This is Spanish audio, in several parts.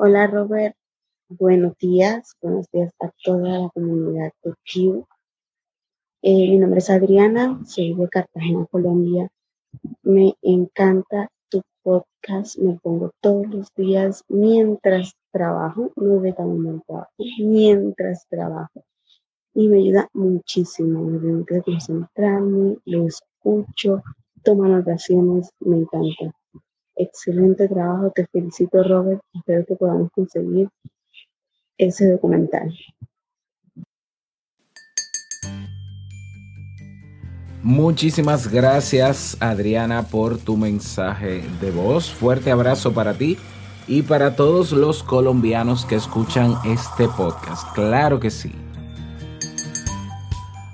Hola Robert, buenos días, buenos días a toda la comunidad de Q. Eh, mi nombre es Adriana, soy de Cartagena, Colombia. Me encanta tu podcast, me pongo todos los días mientras trabajo, no de camino trabajo, mientras trabajo. Y me ayuda muchísimo, me permite concentrarme, lo escucho, tomo anotaciones, me encanta. Excelente trabajo, te felicito Robert, espero que podamos conseguir ese documental. Muchísimas gracias Adriana por tu mensaje de voz. Fuerte abrazo para ti y para todos los colombianos que escuchan este podcast. Claro que sí.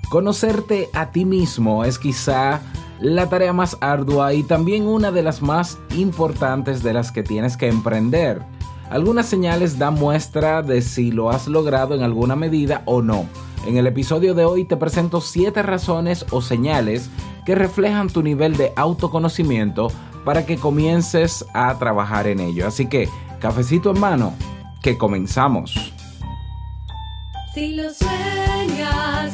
Conocerte a ti mismo es quizá la tarea más ardua y también una de las más importantes de las que tienes que emprender. Algunas señales dan muestra de si lo has logrado en alguna medida o no. En el episodio de hoy te presento 7 razones o señales que reflejan tu nivel de autoconocimiento para que comiences a trabajar en ello. Así que, cafecito en mano, que comenzamos. Si lo sueñas,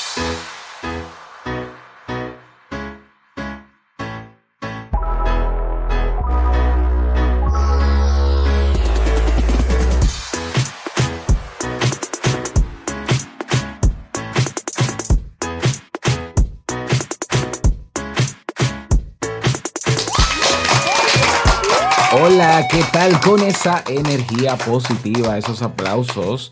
¿Qué tal con esa energía positiva, esos aplausos?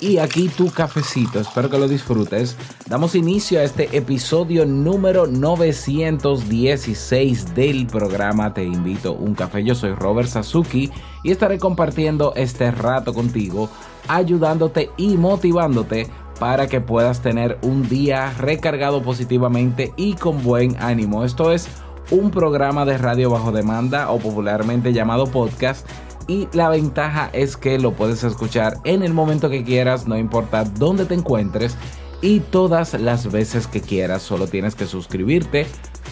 Y aquí tu cafecito, espero que lo disfrutes. Damos inicio a este episodio número 916 del programa Te invito un café. Yo soy Robert Sasuki y estaré compartiendo este rato contigo, ayudándote y motivándote para que puedas tener un día recargado positivamente y con buen ánimo. Esto es un programa de radio bajo demanda o popularmente llamado podcast y la ventaja es que lo puedes escuchar en el momento que quieras, no importa dónde te encuentres y todas las veces que quieras, solo tienes que suscribirte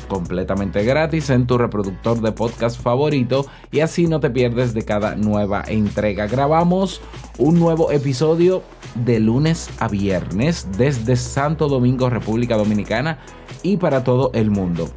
completamente gratis en tu reproductor de podcast favorito y así no te pierdes de cada nueva entrega. Grabamos un nuevo episodio de lunes a viernes desde Santo Domingo, República Dominicana y para todo el mundo.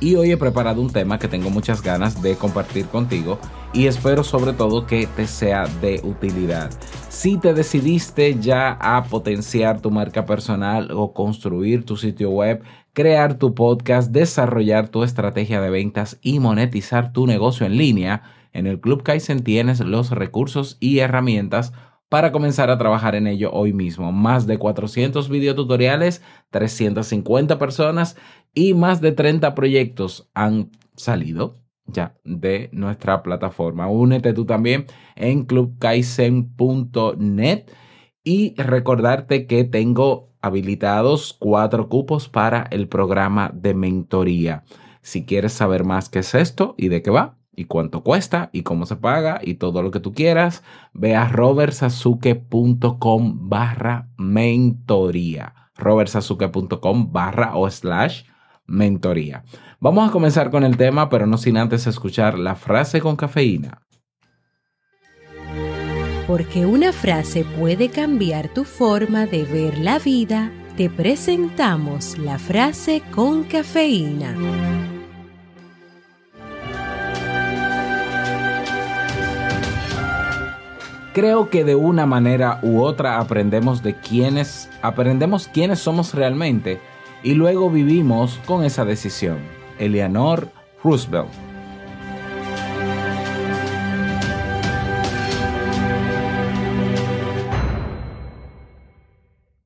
Y hoy he preparado un tema que tengo muchas ganas de compartir contigo y espero sobre todo que te sea de utilidad. Si te decidiste ya a potenciar tu marca personal o construir tu sitio web, crear tu podcast, desarrollar tu estrategia de ventas y monetizar tu negocio en línea, en el Club Kaizen tienes los recursos y herramientas para comenzar a trabajar en ello hoy mismo. Más de 400 videotutoriales, 350 personas y más de 30 proyectos han salido ya de nuestra plataforma. Únete tú también en clubkaizen.net y recordarte que tengo habilitados cuatro cupos para el programa de mentoría. Si quieres saber más qué es esto y de qué va, y cuánto cuesta y cómo se paga y todo lo que tú quieras, ve a robertsazuke.com barra mentoría. robertsazuke.com barra o slash mentoría. Vamos a comenzar con el tema, pero no sin antes escuchar la frase con cafeína. Porque una frase puede cambiar tu forma de ver la vida, te presentamos la frase con cafeína. Creo que de una manera u otra aprendemos de quiénes, aprendemos quiénes somos realmente y luego vivimos con esa decisión. Eleanor Roosevelt.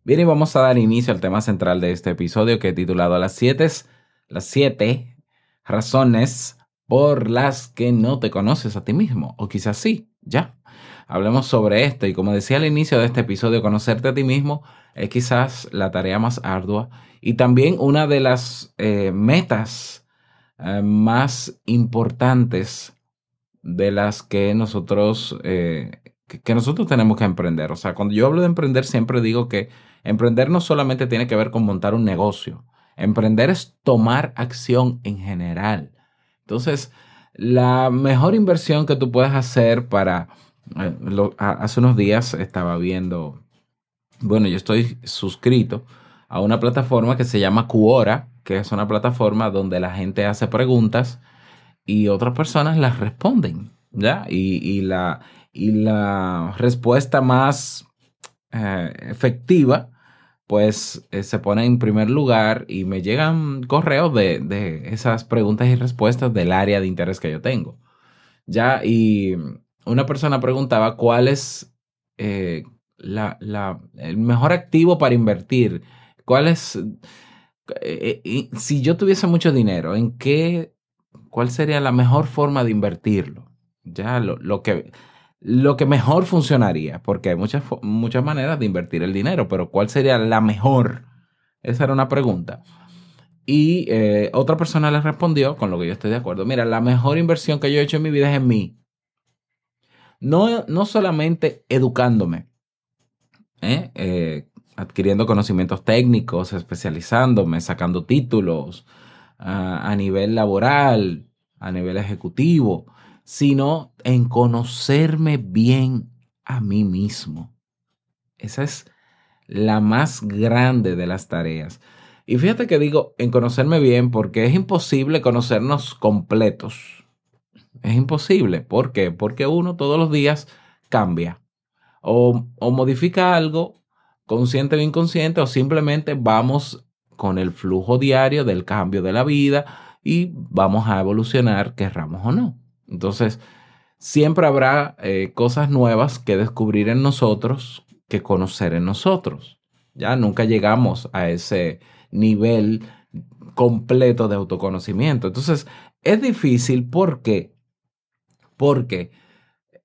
Bien, y vamos a dar inicio al tema central de este episodio que he titulado Las siete, las siete razones por las que no te conoces a ti mismo. O quizás sí, ya. Hablemos sobre esto. Y como decía al inicio de este episodio, conocerte a ti mismo es quizás la tarea más ardua y también una de las eh, metas eh, más importantes de las que nosotros, eh, que, que nosotros tenemos que emprender. O sea, cuando yo hablo de emprender, siempre digo que emprender no solamente tiene que ver con montar un negocio. Emprender es tomar acción en general. Entonces, la mejor inversión que tú puedes hacer para... eh, lo- a- hace unos días estaba viendo, bueno, yo estoy suscrito a una plataforma que se llama Quora, que es una plataforma donde la gente hace preguntas y otras personas las responden, ¿ya? Y, y la, y la respuesta más eh, efectiva, pues eh, se pone en primer lugar y me llegan correos de, de esas preguntas y respuestas del área de interés que yo tengo, ¿ya? Y una persona preguntaba cuál es eh, la- el mejor activo para invertir, cuál es... eh, eh, si yo tuviese mucho dinero, ¿en qué ¿cuál sería la mejor forma de invertirlo? Ya lo, lo que, lo que mejor funcionaría, porque hay muchas, muchas maneras de invertir el dinero, pero ¿cuál sería la mejor? Esa era una pregunta. Y otra persona le respondió, con lo que yo estoy de acuerdo, mira, la mejor inversión que yo he hecho en mi vida es en mí. No, no solamente educándome, ¿eh? Eh, adquiriendo conocimientos técnicos, especializándome, sacando títulos, a, a nivel laboral, a nivel ejecutivo, sino en conocerme bien a mí mismo. Esa es la más grande de las tareas. Y fíjate que digo en conocerme bien porque es imposible conocernos completos. Es imposible. ¿Por qué? Porque uno todos los días cambia o, modifica algo consciente o inconsciente o simplemente vamos con el flujo diario del cambio de la vida y vamos a evolucionar, querramos o no. Entonces, siempre habrá eh, cosas nuevas que descubrir en nosotros, que conocer en nosotros. Ya nunca llegamos a ese nivel completo de autoconocimiento. Entonces, es difícil porque, porque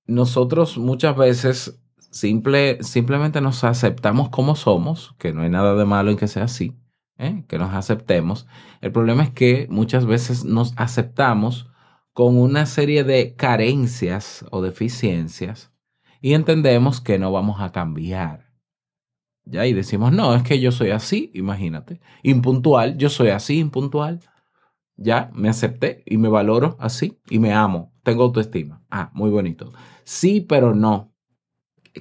nosotros muchas veces simple, simplemente nos aceptamos como somos, que no hay nada de malo en que sea así, ¿eh? que nos aceptemos. El problema es que muchas veces nos aceptamos con una serie de carencias o deficiencias y entendemos que no vamos a cambiar. Ya, y decimos, no, es que yo soy así, imagínate, impuntual, yo soy así, impuntual. Ya, me acepté y me valoro así y me amo, tengo autoestima. Ah, muy bonito. Sí, pero no.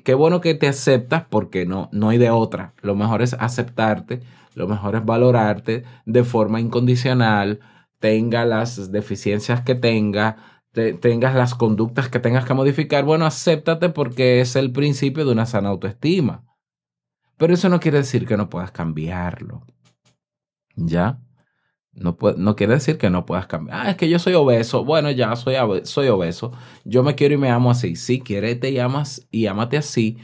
Qué bueno que te aceptas porque no, no hay de otra. Lo mejor es aceptarte, lo mejor es valorarte de forma incondicional, tenga las deficiencias que tenga, te- tengas las conductas que tengas que modificar. Bueno, acéptate porque es el principio de una sana autoestima. Pero eso no quiere decir que no puedas cambiarlo. ¿Ya? No, pue- no quiere decir que no puedas cambiar. Ah, es que yo soy obeso. Bueno, ya soy, soy obeso. Yo me quiero y me amo así. Sí, quiérete y amas y ámate así.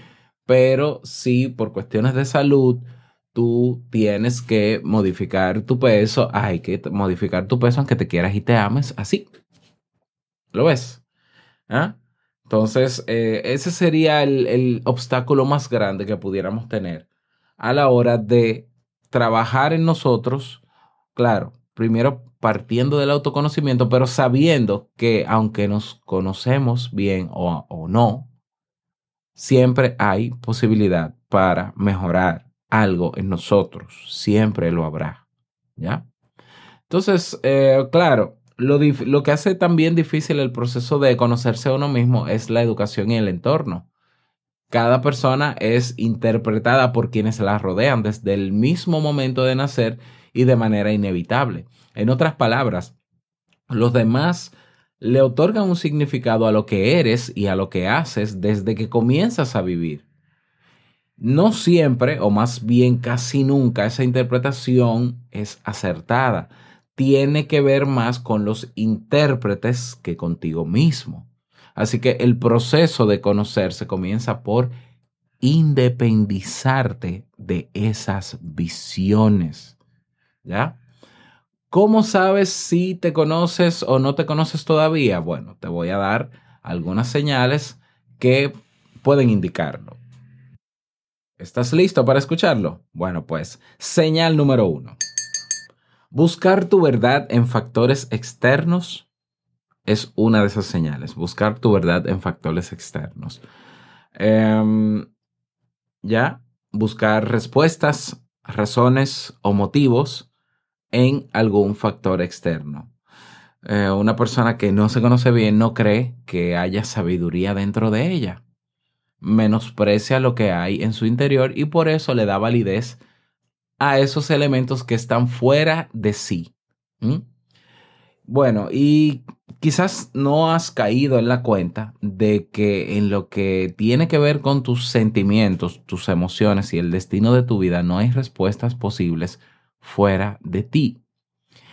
Pero sí, por cuestiones de salud, tú tienes que modificar tu peso. Hay que modificar tu peso aunque te quieras y te ames así. ¿Lo ves? ¿Ah? Entonces, eh, ese sería el, el obstáculo más grande que pudiéramos tener a la hora de trabajar en nosotros. Claro, primero partiendo del autoconocimiento, pero sabiendo que aunque nos conocemos bien o, o no, siempre hay posibilidad para mejorar algo en nosotros. Siempre lo habrá. ¿Ya? Entonces, eh, claro, lo, lo que hace también difícil el proceso de conocerse a uno mismo es la educación y el entorno. Cada persona es interpretada por quienes la rodean desde el mismo momento de nacer y de manera inevitable. En otras palabras, los demás le otorgan un significado a lo que eres y a lo que haces desde que comienzas a vivir. No siempre, o más bien casi nunca, esa interpretación es acertada. Tiene que ver más con los intérpretes que contigo mismo. Así que el proceso de conocerse comienza por independizarte de esas visiones. ¿Ya? ¿Cómo sabes si te conoces o no te conoces todavía? Bueno, te voy a dar algunas señales que pueden indicarlo. ¿Estás listo para escucharlo? Bueno, pues señal número uno. Buscar tu verdad en factores externos es una de esas señales. Buscar tu verdad en factores externos. Em, ya, buscar respuestas, razones o motivos en algún factor externo. Eh, una persona que no se conoce bien no cree que haya sabiduría dentro de ella. Menosprecia lo que hay en su interior y por eso le da validez a esos elementos que están fuera de sí. ¿Mm? Bueno, y quizás no has caído en la cuenta de que en lo que tiene que ver con tus sentimientos, tus emociones y el destino de tu vida no hay respuestas posibles fuera de ti.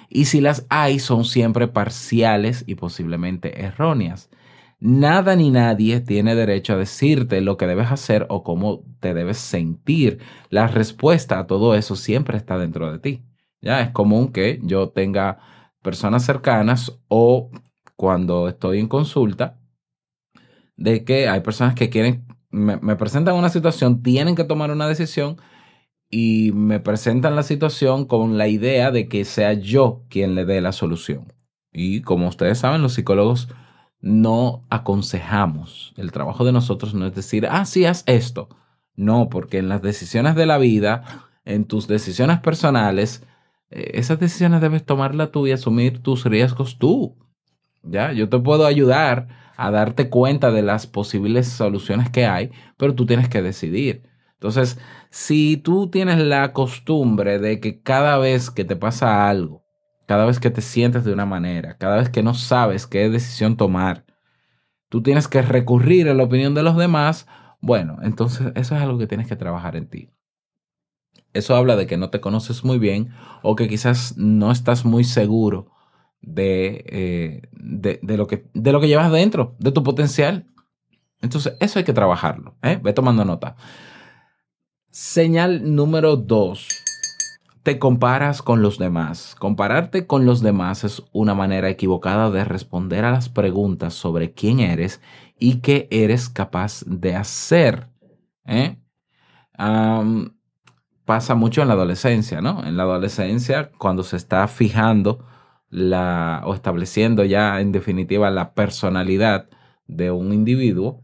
Y si las hay, son siempre parciales y posiblemente erróneas. Nada ni nadie tiene derecho a decirte lo que debes hacer o cómo te debes sentir. La respuesta a todo eso siempre está dentro de ti. Ya es común que yo tenga personas cercanas o cuando estoy en consulta de que hay personas que quieren, me, me presentan una situación, tienen que tomar una decisión y me presentan la situación con la idea de que sea yo quien le dé la solución. Y como ustedes saben, los psicólogos no aconsejamos. El trabajo de nosotros no es decir, ah, sí, haz esto. No, porque en las decisiones de la vida, en tus decisiones personales, eh, esas decisiones debes tomarlas tú y asumir tus riesgos tú. Ya, yo te puedo ayudar a darte cuenta de las posibles soluciones que hay, pero tú tienes que decidir. Entonces, si tú tienes la costumbre de que cada vez que te pasa algo, cada vez que te sientes de una manera, cada vez que no sabes qué decisión tomar, tú tienes que recurrir a la opinión de los demás, bueno, entonces eso es algo que tienes que trabajar en ti. Eso habla de que no te conoces muy bien o que quizás no estás muy seguro de, eh, de, lo, que, de lo que llevas dentro, de tu potencial. Entonces, eso hay que trabajarlo. ¿eh? Ve tomando nota. Señal número dos. Te comparas con los demás. Compararte con los demás es una manera equivocada de responder a las preguntas sobre quién eres y qué eres capaz de hacer. ¿eh? Pasa mucho en la adolescencia, ¿no? En la adolescencia, cuando se está fijando o estableciendo ya en definitiva la personalidad de un individuo,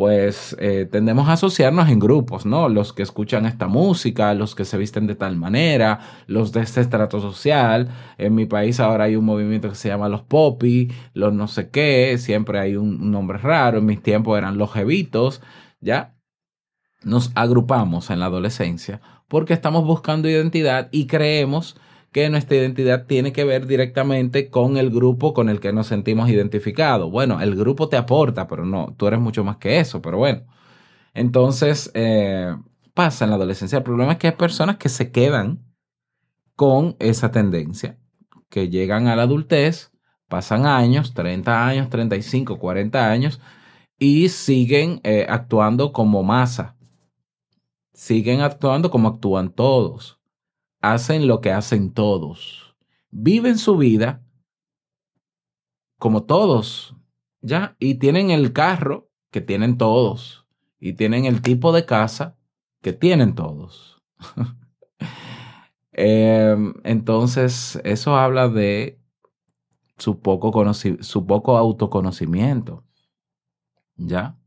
pues eh, tendemos a asociarnos en grupos, ¿no? Los que escuchan esta música, los que se visten de tal manera, los de este estrato social. En mi país ahora hay un movimiento que se llama los popi, los no sé qué, siempre hay un, nombre raro. En mis tiempos eran los jevitos, ¿ya? Nos agrupamos en la adolescencia porque estamos buscando identidad y creemos que nuestra identidad tiene que ver directamente con el grupo con el que nos sentimos identificados. Bueno, el grupo te aporta, pero no, tú eres mucho más que eso, pero bueno. Entonces, eh, pasa en la adolescencia. El problema es que hay personas que se quedan con esa tendencia, que llegan a la adultez, pasan años, 30 años, 35, 40 años, y siguen eh, actuando como masa. Siguen actuando como actúan todos hacen lo que hacen todos. Viven su vida como todos, ¿ya? Y tienen el carro que tienen todos. Y tienen el tipo de casa que tienen todos. eh, entonces, eso habla de su poco, su poco autoconocimiento, ¿ya?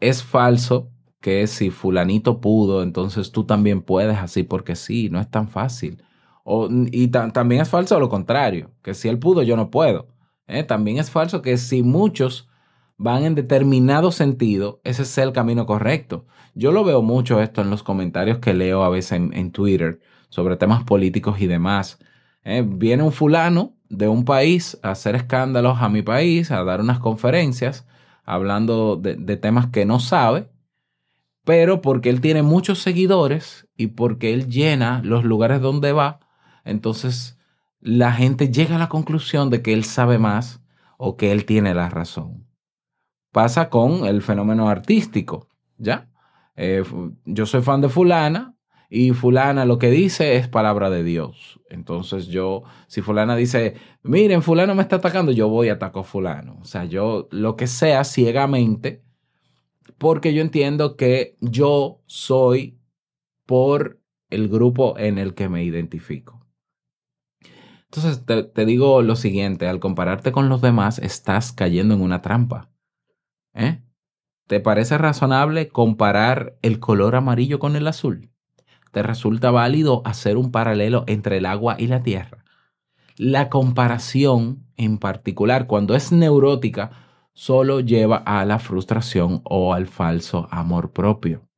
Es falso que si fulanito pudo, entonces tú también puedes así porque sí, no es tan fácil. Y ta también es falso lo contrario, que si él pudo, yo no puedo. ¿eh? También es falso que si muchos van en determinado sentido, ese es el camino correcto. Yo lo veo mucho esto en los comentarios que leo a veces en, Twitter sobre temas políticos y demás. ¿eh? Viene un fulano de un país a hacer escándalos a mi país, a dar unas conferencias hablando de temas que no sabe pero porque él tiene muchos seguidores y porque él llena los lugares donde va, entonces la gente llega a la conclusión de que él sabe más o que él tiene la razón. Pasa con el fenómeno artístico, ¿ya? Eh, yo soy fan de fulana y fulana lo que dice es palabra de Dios. Entonces yo, si fulana dice, miren, fulano me está atacando, yo voy y ataco a fulano. O sea, yo lo que sea ciegamente, porque yo entiendo que yo soy por el grupo en el que me identifico. Entonces te, te digo lo siguiente, al compararte con los demás, estás cayendo en una trampa. ¿Eh? ¿Te parece razonable comparar el color amarillo con el azul? ¿Te resulta válido hacer un paralelo entre el agua y la tierra? La comparación en particular, cuando es neurótica, solo lleva a la frustración o al falso amor propio.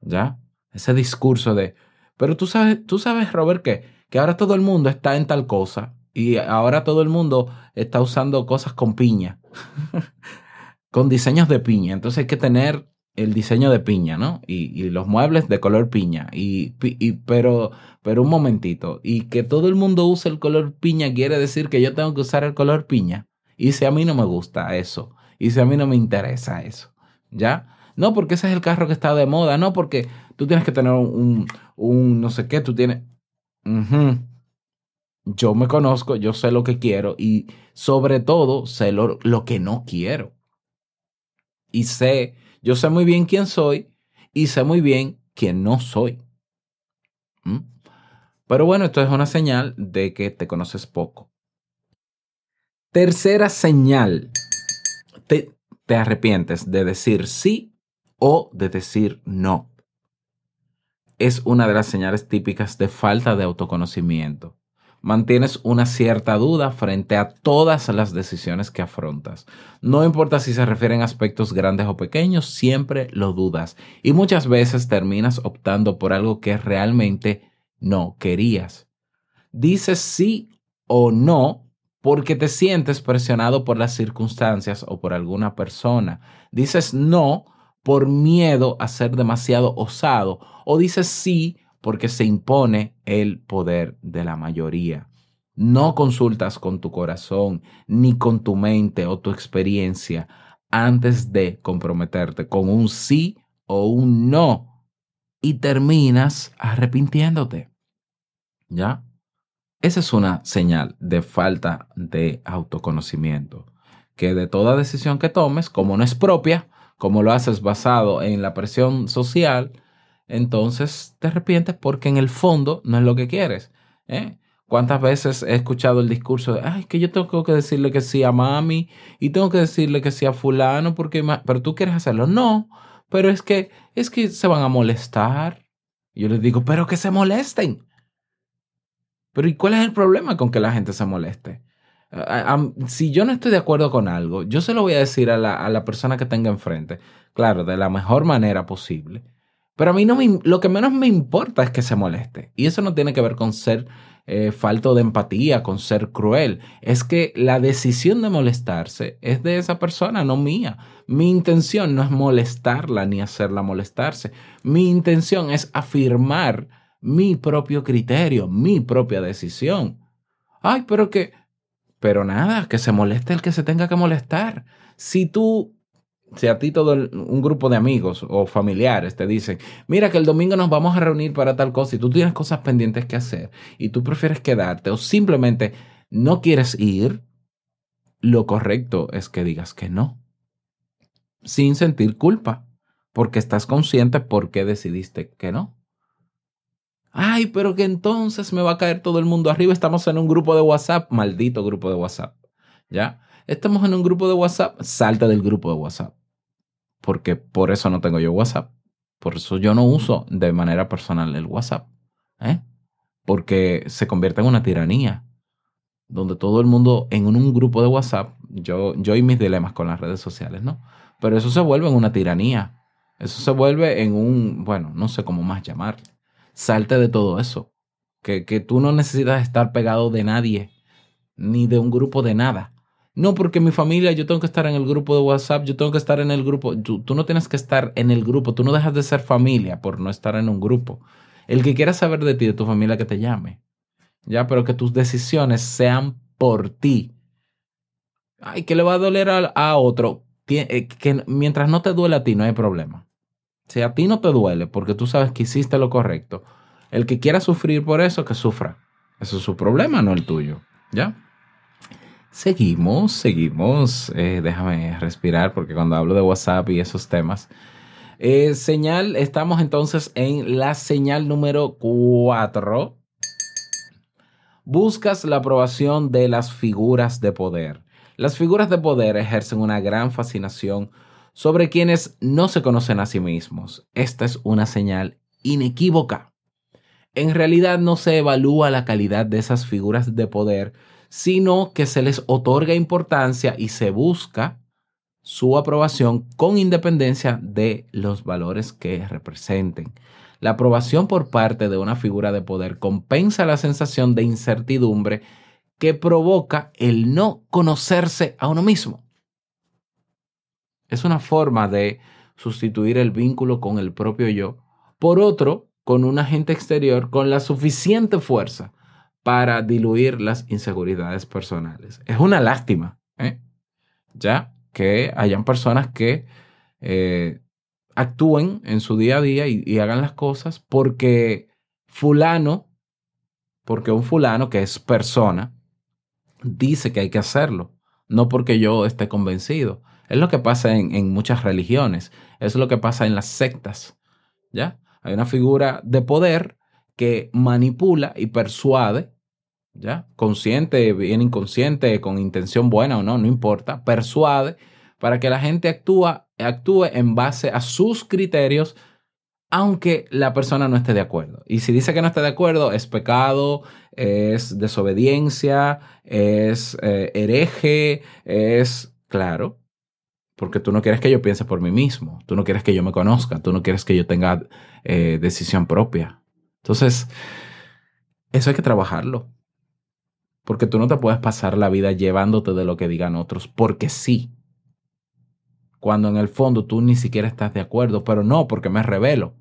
¿Ya? Ese discurso de, pero tú sabes, tú sabes, Robert, que, que ahora todo el mundo está en tal cosa y ahora todo el mundo está usando cosas con piña. con diseños de piña. Entonces hay que tener el diseño de piña, ¿no? Y, los muebles de color piña. Y, pero, pero un momentito. Y que todo el mundo use el color piña quiere decir que yo tengo que usar el color piña. Y si a mí no me gusta eso. Y si a mí no me interesa eso. ¿Ya? No porque ese es el carro que está de moda. No porque tú tienes que tener un, un no sé qué. Tú tienes... Ujú. Yo me conozco, yo sé lo que quiero y sobre todo sé lo, lo que no quiero y sé, yo sé muy bien quién soy y sé muy bien quién no soy. ¿Mm? Pero bueno, esto es una señal de que te conoces poco. Tercera señal, te, te arrepientes de decir sí o de decir no. Es una de las señales típicas de falta de autoconocimiento mantienes una cierta duda frente a todas las decisiones que afrontas. No importa si se refieren a aspectos grandes o pequeños, siempre lo dudas y muchas veces terminas optando por algo que realmente no querías. Dices sí o no porque te sientes presionado por las circunstancias o por alguna persona. Dices no por miedo a ser demasiado osado o dices sí porque se impone el poder de la mayoría. No consultas con tu corazón, ni con tu mente o tu experiencia antes de comprometerte con un sí o un no y terminas arrepintiéndote. ¿Ya? Esa es una señal de falta de autoconocimiento. Que de toda decisión que tomes, como no es propia, como lo haces basado en la presión social, entonces te arrepientes porque en el fondo no es lo que quieres. ¿eh? ¿Cuántas veces he escuchado el discurso de, ay, que yo tengo que decirle que sí a mami y tengo que decirle que sí a fulano porque, pero tú quieres hacerlo? No, pero es que, es que se van a molestar. Yo les digo, pero que se molesten. Pero ¿y cuál es el problema con que la gente se moleste? Si yo no estoy de acuerdo con algo, yo se lo voy a decir a la, a la persona que tenga enfrente, claro, de la mejor manera posible pero a mí no me, lo que menos me importa es que se moleste. Y eso no tiene que ver con ser eh, falto de empatía, con ser cruel. Es que la decisión de molestarse es de esa persona, no mía. Mi intención no es molestarla ni hacerla molestarse. Mi intención es afirmar mi propio criterio, mi propia decisión. Ay, pero que... Pero nada, que se moleste el que se tenga que molestar. Si tú si a ti todo un grupo de amigos o familiares te dicen, mira que el domingo nos vamos a reunir para tal cosa y tú tienes cosas pendientes que hacer y tú prefieres quedarte o simplemente no quieres ir, lo correcto es que digas que no, sin sentir culpa, porque estás consciente por qué decidiste que no. Ay, pero que entonces me va a caer todo el mundo arriba. Estamos en un grupo de WhatsApp, maldito grupo de WhatsApp. ¿Ya? Estamos en un grupo de WhatsApp, salta del grupo de WhatsApp porque por eso no tengo yo WhatsApp. Por eso yo no uso de manera personal el WhatsApp. ¿eh? Porque se convierte en una tiranía. Donde todo el mundo en un grupo de WhatsApp, yo, yo y mis dilemas con las redes sociales, ¿no? Pero eso se vuelve en una tiranía. Eso se vuelve en un, bueno, no sé cómo más llamar. Salte de todo eso. Que, que tú no necesitas estar pegado de nadie, ni de un grupo de nada. No, porque mi familia, yo tengo que estar en el grupo de WhatsApp, yo tengo que estar en el grupo. Tú, no tienes que estar en el grupo, tú no dejas de ser familia por no estar en un grupo. El que quiera saber de ti, de tu familia, que te llame. Ya, pero que tus decisiones sean por ti. Ay, que le va a doler a, otro. Eh, que mientras no te duele a ti, no hay problema. Si a ti no te duele porque tú sabes que hiciste lo correcto, El que quiera sufrir por eso, que sufra. Eso es su problema, no el tuyo. ¿Ya? Seguimos, seguimos. Eh, déjame respirar porque cuando hablo de WhatsApp y esos temas. Eh, señal, estamos entonces en la señal número 4. Buscas la aprobación de las figuras de poder. Las figuras de poder ejercen una gran fascinación sobre quienes no se conocen a sí mismos. Esta es una señal inequívoca. En realidad no se evalúa la calidad de esas figuras de poder, sino que se les otorga importancia y se busca su aprobación con independencia de los valores que representen. La aprobación por parte de una figura de poder compensa la sensación de incertidumbre que provoca el no conocerse a uno mismo. Es una forma de sustituir el vínculo con el propio yo por otro con un agente exterior con la suficiente fuerza para diluir las inseguridades personales. Es una lástima, ¿eh? Ya que hayan personas que eh, actúen en su día a día y, y hagan las cosas porque fulano, porque un fulano que es persona, dice que hay que hacerlo, no porque yo esté convencido. Es lo que pasa en, en muchas religiones, es lo que pasa en las sectas, ¿ya? Hay una figura de poder que manipula y persuade, ¿ya? Consciente, bien inconsciente, con intención buena o no, no importa, persuade para que la gente actúa, actúe en base a sus criterios, aunque la persona no esté de acuerdo. Y si dice que no está de acuerdo, es pecado, es desobediencia, es eh, hereje, es claro, porque tú no quieres que yo piense por mí mismo, tú no quieres que yo me conozca, tú no quieres que yo tenga eh, decisión propia. Entonces, eso hay que trabajarlo. Porque tú no te puedes pasar la vida llevándote de lo que digan otros, porque sí. Cuando en el fondo tú ni siquiera estás de acuerdo, pero no, porque me revelo.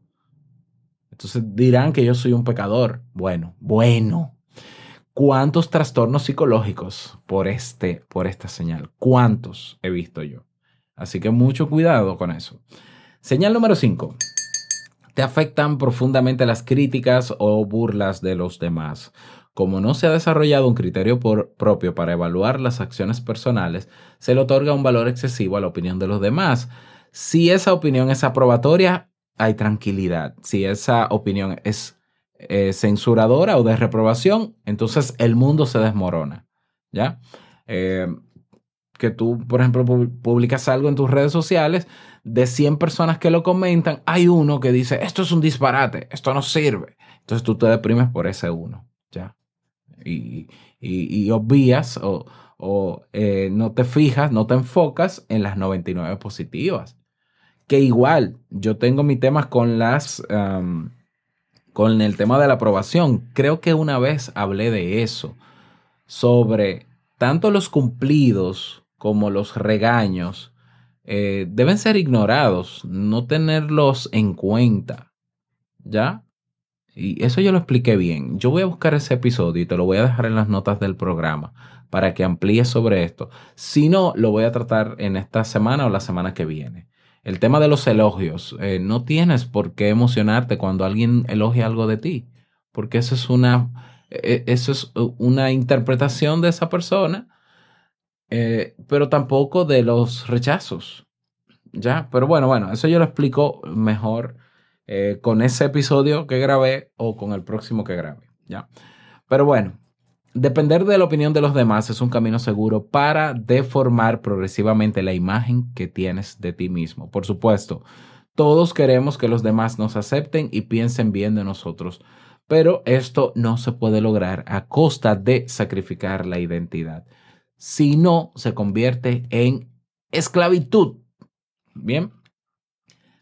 Entonces dirán que yo soy un pecador. Bueno, bueno. ¿Cuántos trastornos psicológicos por, este, por esta señal? ¿Cuántos he visto yo? Así que mucho cuidado con eso. Señal número 5. Te afectan profundamente las críticas o burlas de los demás. Como no se ha desarrollado un criterio por- propio para evaluar las acciones personales, se le otorga un valor excesivo a la opinión de los demás. Si esa opinión es aprobatoria, hay tranquilidad. Si esa opinión es eh, censuradora o de reprobación, entonces el mundo se desmorona. ¿Ya? Eh, que tú, por ejemplo, pu- publicas algo en tus redes sociales, de 100 personas que lo comentan, hay uno que dice, esto es un disparate, esto no sirve. Entonces tú te deprimes por ese uno, ¿ya? Y, y- obvias o, o, eh, no te fijas, no te enfocas en las 99 positivas. Que igual, yo tengo mis temas con las... con el tema de la aprobación. Creo que una vez hablé de eso, sobre tanto los cumplidos como los regaños eh, deben ser ignorados, no tenerlos en cuenta. ¿Ya? Y eso yo lo expliqué bien. Yo voy a buscar ese episodio y te lo voy a dejar en las notas del programa para que amplíes sobre esto. Si no, lo voy a tratar en esta semana o la semana que viene. El tema de los elogios. eh, no tienes por qué emocionarte cuando alguien elogia algo de ti, porque eso es una, eh, eso es una interpretación de esa persona, eh, pero tampoco de los rechazos. ¿Ya? Pero bueno, bueno, eso yo lo explico mejor eh, con ese episodio que grabé o con el próximo que grabe. ¿Ya? Pero bueno, depender de la opinión de los demás es un camino seguro para deformar progresivamente la imagen que tienes de ti mismo. Por supuesto, todos queremos que los demás nos acepten y piensen bien de nosotros, pero esto no se puede lograr a costa de sacrificar la identidad. Si no, se convierte en esclavitud. Bien.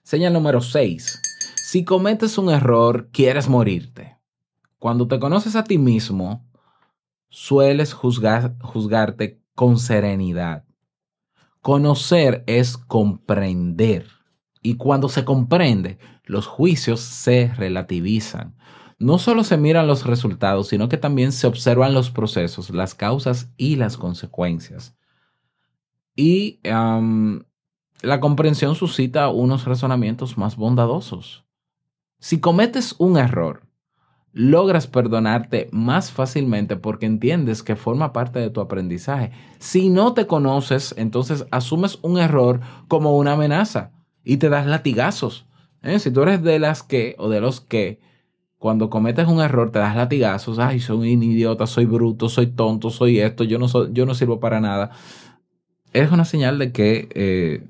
Señal número 6. Si cometes un error, quieres morirte. Cuando te conoces a ti mismo, sueles juzgar, juzgarte con serenidad. Conocer es comprender. Y cuando se comprende, los juicios se relativizan. No solo se miran los resultados, sino que también se observan los procesos, las causas y las consecuencias. Y la comprensión suscita unos razonamientos más bondadosos. Si cometes un error, logras perdonarte más fácilmente porque entiendes que forma parte de tu aprendizaje. Si no te conoces, entonces asumes un error como una amenaza y te das latigazos. ¿eh? Si tú eres de las que o de los que cuando cometes un error te das latigazos, ay, soy un idiota, soy bruto, soy tonto, soy esto, yo no, soy, yo no sirvo para nada. Es una señal de que eh,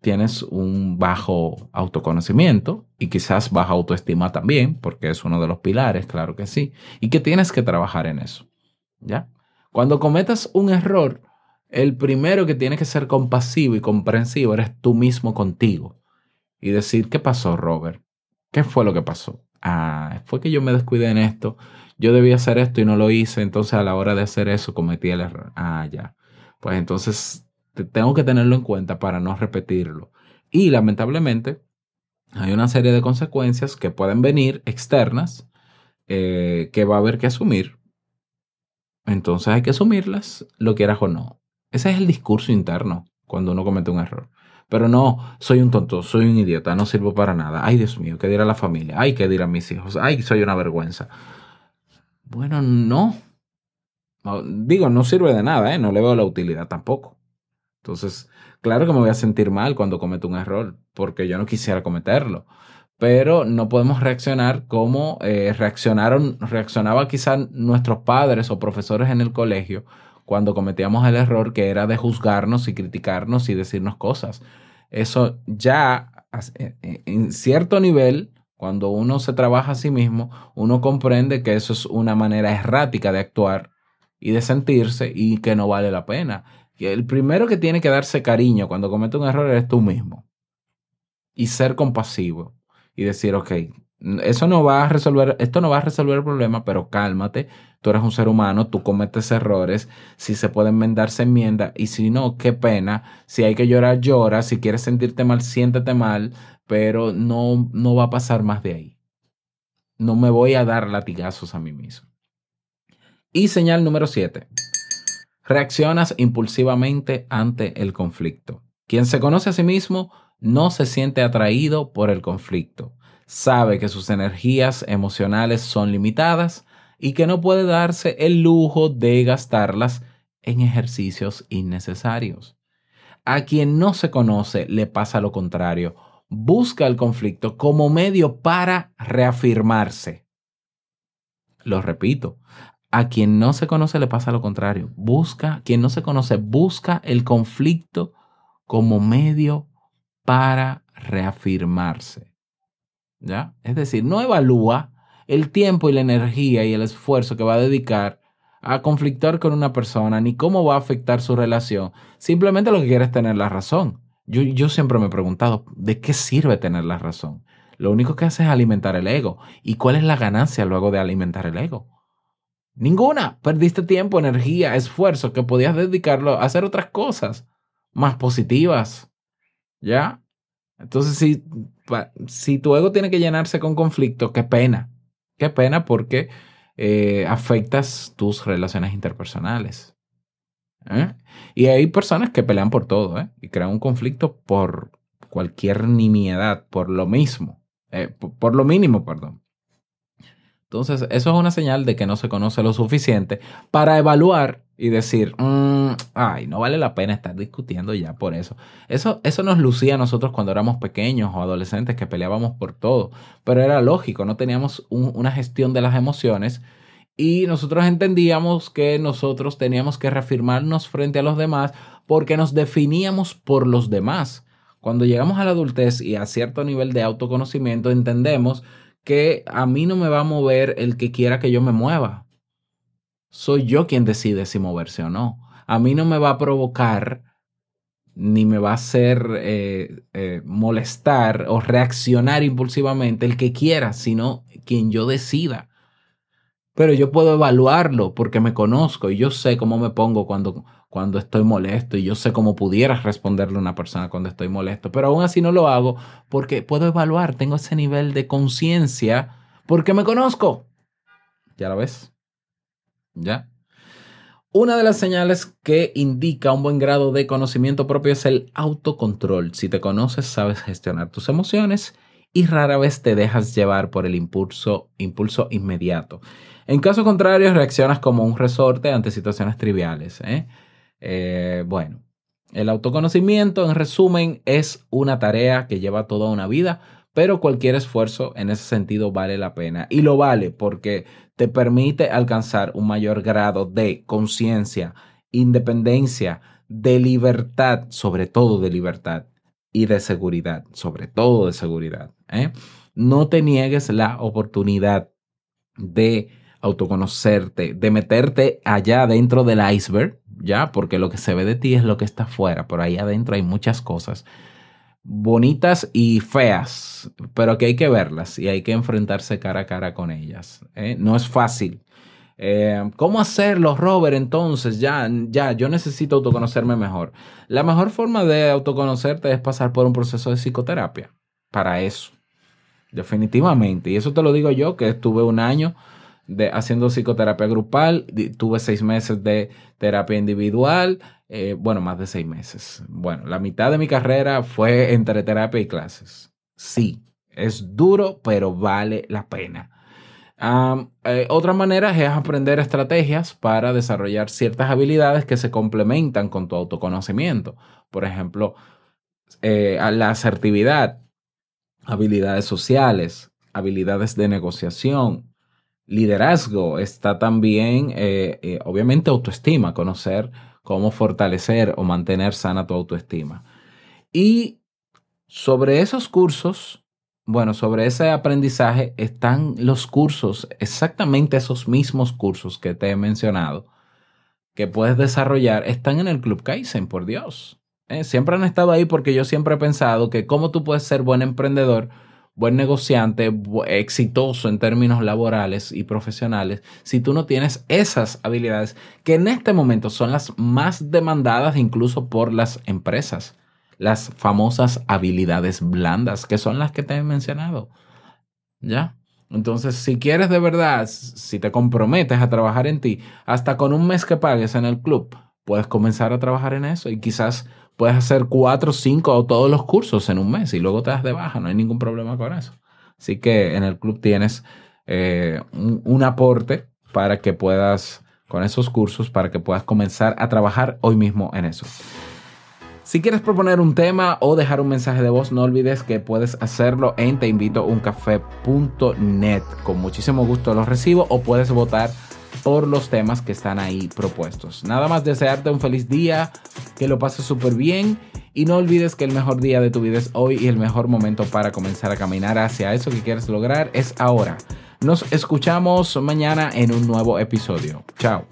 tienes un bajo autoconocimiento y quizás baja autoestima también, porque es uno de los pilares, claro que sí, y que tienes que trabajar en eso. ¿Ya? Cuando cometas un error, el primero que tiene que ser compasivo y comprensivo eres tú mismo contigo y decir, ¿qué pasó, Robert? ¿Qué fue lo que pasó? Ah, fue que yo me descuidé en esto, yo debía hacer esto y no lo hice, entonces a la hora de hacer eso cometí el error. Ah, ya. Pues entonces tengo que tenerlo en cuenta para no repetirlo. Y lamentablemente hay una serie de consecuencias que pueden venir externas eh, que va a haber que asumir. Entonces hay que asumirlas, lo quieras o no. Ese es el discurso interno cuando uno comete un error. Pero no, soy un tonto, soy un idiota, no sirvo para nada. Ay, Dios mío, ¿qué dirá la familia? Ay, ¿qué dirán mis hijos? Ay, soy una vergüenza. Bueno, no. Digo, no sirve de nada, ¿eh? No le veo la utilidad tampoco. Entonces, claro que me voy a sentir mal cuando cometo un error, porque yo no quisiera cometerlo. Pero no podemos reaccionar como eh, reaccionaron, reaccionaba quizás nuestros padres o profesores en el colegio cuando cometíamos el error que era de juzgarnos y criticarnos y decirnos cosas. Eso ya eh, eh, en cierto nivel, cuando uno se trabaja a sí mismo, uno comprende que eso es una manera errática de actuar y de sentirse y que no vale la pena el primero que tiene que darse cariño cuando comete un error eres tú mismo. Y ser compasivo. Y decir, ok, eso no va a resolver, esto no va a resolver el problema, pero cálmate. Tú eres un ser humano, tú cometes errores. Si se puede enmendar, se enmienda. Y si no, qué pena. Si hay que llorar, llora. Si quieres sentirte mal, siéntete mal. Pero no, no va a pasar más de ahí. No me voy a dar latigazos a mí mismo. Y señal número 7. Reaccionas impulsivamente ante el conflicto. Quien se conoce a sí mismo no se siente atraído por el conflicto. Sabe que sus energías emocionales son limitadas y que no puede darse el lujo de gastarlas en ejercicios innecesarios. A quien no se conoce le pasa lo contrario. Busca el conflicto como medio para reafirmarse. Lo repito, a quien no se conoce le pasa lo contrario. Busca, quien no se conoce, busca el conflicto como medio para reafirmarse. ¿Ya? Es decir, no evalúa el tiempo y la energía y el esfuerzo que va a dedicar a conflictar con una persona, ni cómo va a afectar su relación. Simplemente lo que quiere es tener la razón. Yo, yo siempre me he preguntado, ¿de qué sirve tener la razón? Lo único que hace es alimentar el ego. ¿Y cuál es la ganancia luego de alimentar el ego? Ninguna. Perdiste tiempo, energía, esfuerzo que podías dedicarlo a hacer otras cosas más positivas. ¿Ya? Entonces, si, si tu ego tiene que llenarse con conflicto, qué pena. Qué pena porque eh, afectas tus relaciones interpersonales. ¿eh? Y hay personas que pelean por todo ¿eh? y crean un conflicto por cualquier nimiedad, por lo mismo, por lo mínimo, perdón. Entonces, eso es una señal de que no se conoce lo suficiente para evaluar y decir, mm, ay, no vale la pena estar discutiendo ya por eso. eso. Eso nos lucía a nosotros cuando éramos pequeños o adolescentes que peleábamos por todo, pero era lógico, no teníamos una gestión de las emociones y nosotros entendíamos que nosotros teníamos que reafirmarnos frente a los demás porque nos definíamos por los demás. Cuando llegamos a la adultez y a cierto nivel de autoconocimiento, entendemos que a mí no me va a mover el que quiera que yo me mueva. Soy yo quien decide si moverse o no. A mí no me va a provocar ni me va a hacer eh, eh, molestar o reaccionar impulsivamente el que quiera, sino quien yo decida. Pero yo puedo evaluarlo porque me conozco y yo sé cómo me pongo cuando, cuando estoy molesto y yo sé cómo pudiera responderle a una persona cuando estoy molesto, pero aún así no lo hago porque puedo evaluar, tengo ese nivel de conciencia porque me conozco. ¿Ya lo ves? ¿Ya? Una de las señales que indica un buen grado de conocimiento propio es el autocontrol. Si te conoces, sabes gestionar tus emociones y rara vez te dejas llevar por el impulso, impulso inmediato. En caso contrario, reaccionas como un resorte ante situaciones triviales. ¿eh? Eh, bueno, el autoconocimiento, en resumen, es una tarea que lleva toda una vida, pero cualquier esfuerzo en ese sentido vale la pena. Y lo vale porque te permite alcanzar un mayor grado de conciencia, independencia, de libertad, sobre todo de libertad, y de seguridad, sobre todo de seguridad. ¿eh? No te niegues la oportunidad de autoconocerte, de meterte allá dentro del iceberg, ya, porque lo que se ve de ti es lo que está afuera, por ahí adentro hay muchas cosas bonitas y feas, pero que hay que verlas y hay que enfrentarse cara a cara con ellas. ¿eh? No es fácil. Eh, ¿Cómo hacerlo, Robert? Entonces, ya, ya, yo necesito autoconocerme mejor. La mejor forma de autoconocerte es pasar por un proceso de psicoterapia. Para eso. Definitivamente. Y eso te lo digo yo, que estuve un año de, haciendo psicoterapia grupal, tuve seis meses de terapia individual, eh, bueno, más de seis meses. Bueno, la mitad de mi carrera fue entre terapia y clases. Sí, es duro, pero vale la pena. Eh, otra manera es aprender estrategias para desarrollar ciertas habilidades que se complementan con tu autoconocimiento. Por ejemplo, eh, la asertividad, habilidades sociales, habilidades de negociación, liderazgo, está también, obviamente, autoestima, conocer cómo fortalecer o mantener sana tu autoestima. Y sobre esos cursos, bueno, sobre ese aprendizaje están los cursos, exactamente esos mismos cursos que te he mencionado, que puedes desarrollar, están en el Club Kaizen, por Dios. ¿eh? Siempre han estado ahí porque yo siempre he pensado que cómo tú puedes ser buen emprendedor buen negociante, exitoso en términos laborales y profesionales, si tú no tienes esas habilidades que en este momento son las más demandadas incluso por las empresas, las famosas habilidades blandas, que son las que te he mencionado. ¿Ya? Entonces, si quieres de verdad, si te comprometes a trabajar en ti, hasta con un mes que pagues en el club, puedes comenzar a trabajar en eso y quizás puedes hacer cuatro, cinco o todos los cursos en un mes y luego te das de baja, no hay ningún problema con eso. Así que en el club tienes eh, un, un aporte para que puedas, con esos cursos, para que puedas comenzar a trabajar hoy mismo en eso. Si quieres proponer un tema o dejar un mensaje de voz, no olvides que puedes hacerlo en teinvitouncafé.net. Con muchísimo gusto lo recibo o puedes votar por los temas que están ahí propuestos. Nada más desearte un feliz día, que lo pases súper bien y no olvides que el mejor día de tu vida es hoy y el mejor momento para comenzar a caminar hacia eso que quieres lograr es ahora. Nos escuchamos mañana en un nuevo episodio. Chao.